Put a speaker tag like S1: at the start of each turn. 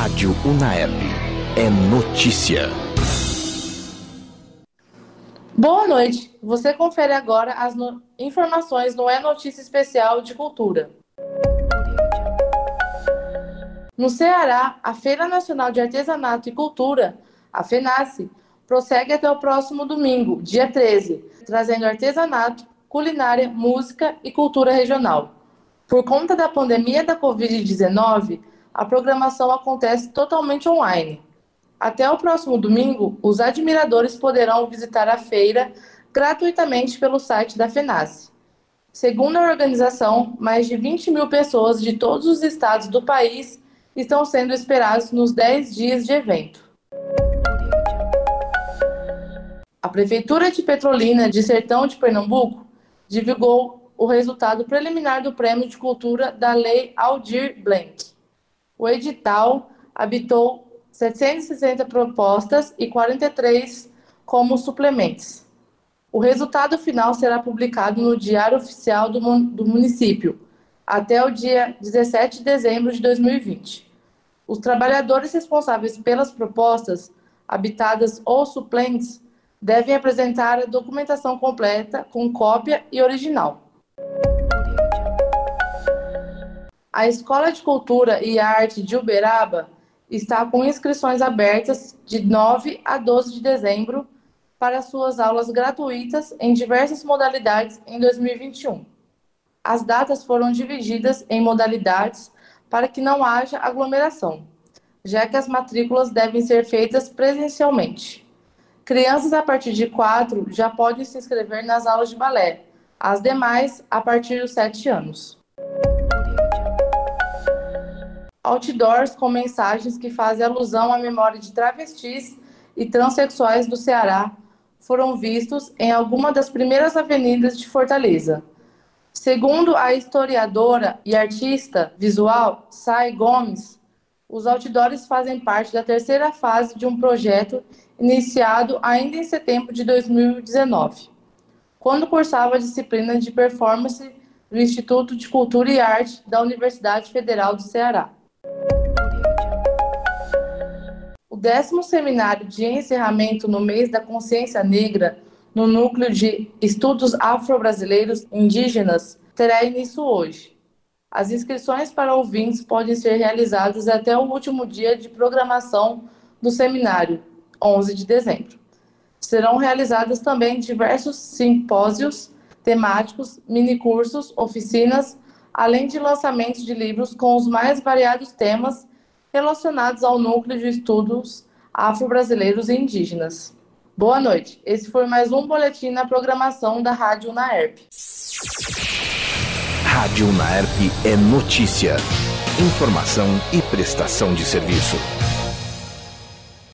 S1: Rádio Unaerp. É notícia.
S2: Boa noite. Você confere agora as no... informações no É Notícia Especial de Cultura. No Ceará, a Feira Nacional de Artesanato e Cultura, a FENACE, prossegue até o próximo domingo, dia 13, trazendo artesanato, culinária, música e cultura regional. Por conta da pandemia da Covid-19, a programação acontece totalmente online. Até o próximo domingo, os admiradores poderão visitar a feira gratuitamente pelo site da FENACE. Segundo a organização, mais de 20 mil pessoas de todos os estados do país estão sendo esperados nos 10 dias de evento. A Prefeitura de Petrolina de Sertão de Pernambuco divulgou o resultado preliminar do Prêmio de Cultura da Lei Aldir Blanc. O edital habitou 760 propostas e 43 como suplementos. O resultado final será publicado no Diário Oficial do, do Município até o dia 17 de dezembro de 2020. Os trabalhadores responsáveis pelas propostas habitadas ou suplentes devem apresentar a documentação completa com cópia e original. A Escola de Cultura e Arte de Uberaba está com inscrições abertas de 9 a 12 de dezembro para suas aulas gratuitas em diversas modalidades em 2021. As datas foram divididas em modalidades para que não haja aglomeração, já que as matrículas devem ser feitas presencialmente. Crianças a partir de 4 já podem se inscrever nas aulas de balé, as demais a partir dos 7 anos. Outdoors com mensagens que fazem alusão à memória de travestis e transexuais do Ceará foram vistos em alguma das primeiras avenidas de Fortaleza. Segundo a historiadora e artista visual Sai Gomes, os outdoors fazem parte da terceira fase de um projeto iniciado ainda em setembro de 2019, quando cursava a disciplina de performance do Instituto de Cultura e Arte da Universidade Federal do Ceará. Décimo seminário de encerramento no mês da consciência negra no núcleo de estudos afro-brasileiros indígenas terá início hoje. As inscrições para ouvintes podem ser realizadas até o último dia de programação do seminário, 11 de dezembro. Serão realizadas também diversos simpósios temáticos, minicursos, oficinas, além de lançamentos de livros com os mais variados temas relacionados ao núcleo de estudos afro-brasileiros e indígenas. Boa noite. Esse foi mais um boletim na programação da Rádio Naerp.
S1: Rádio Naerp é notícia, informação e prestação de serviço.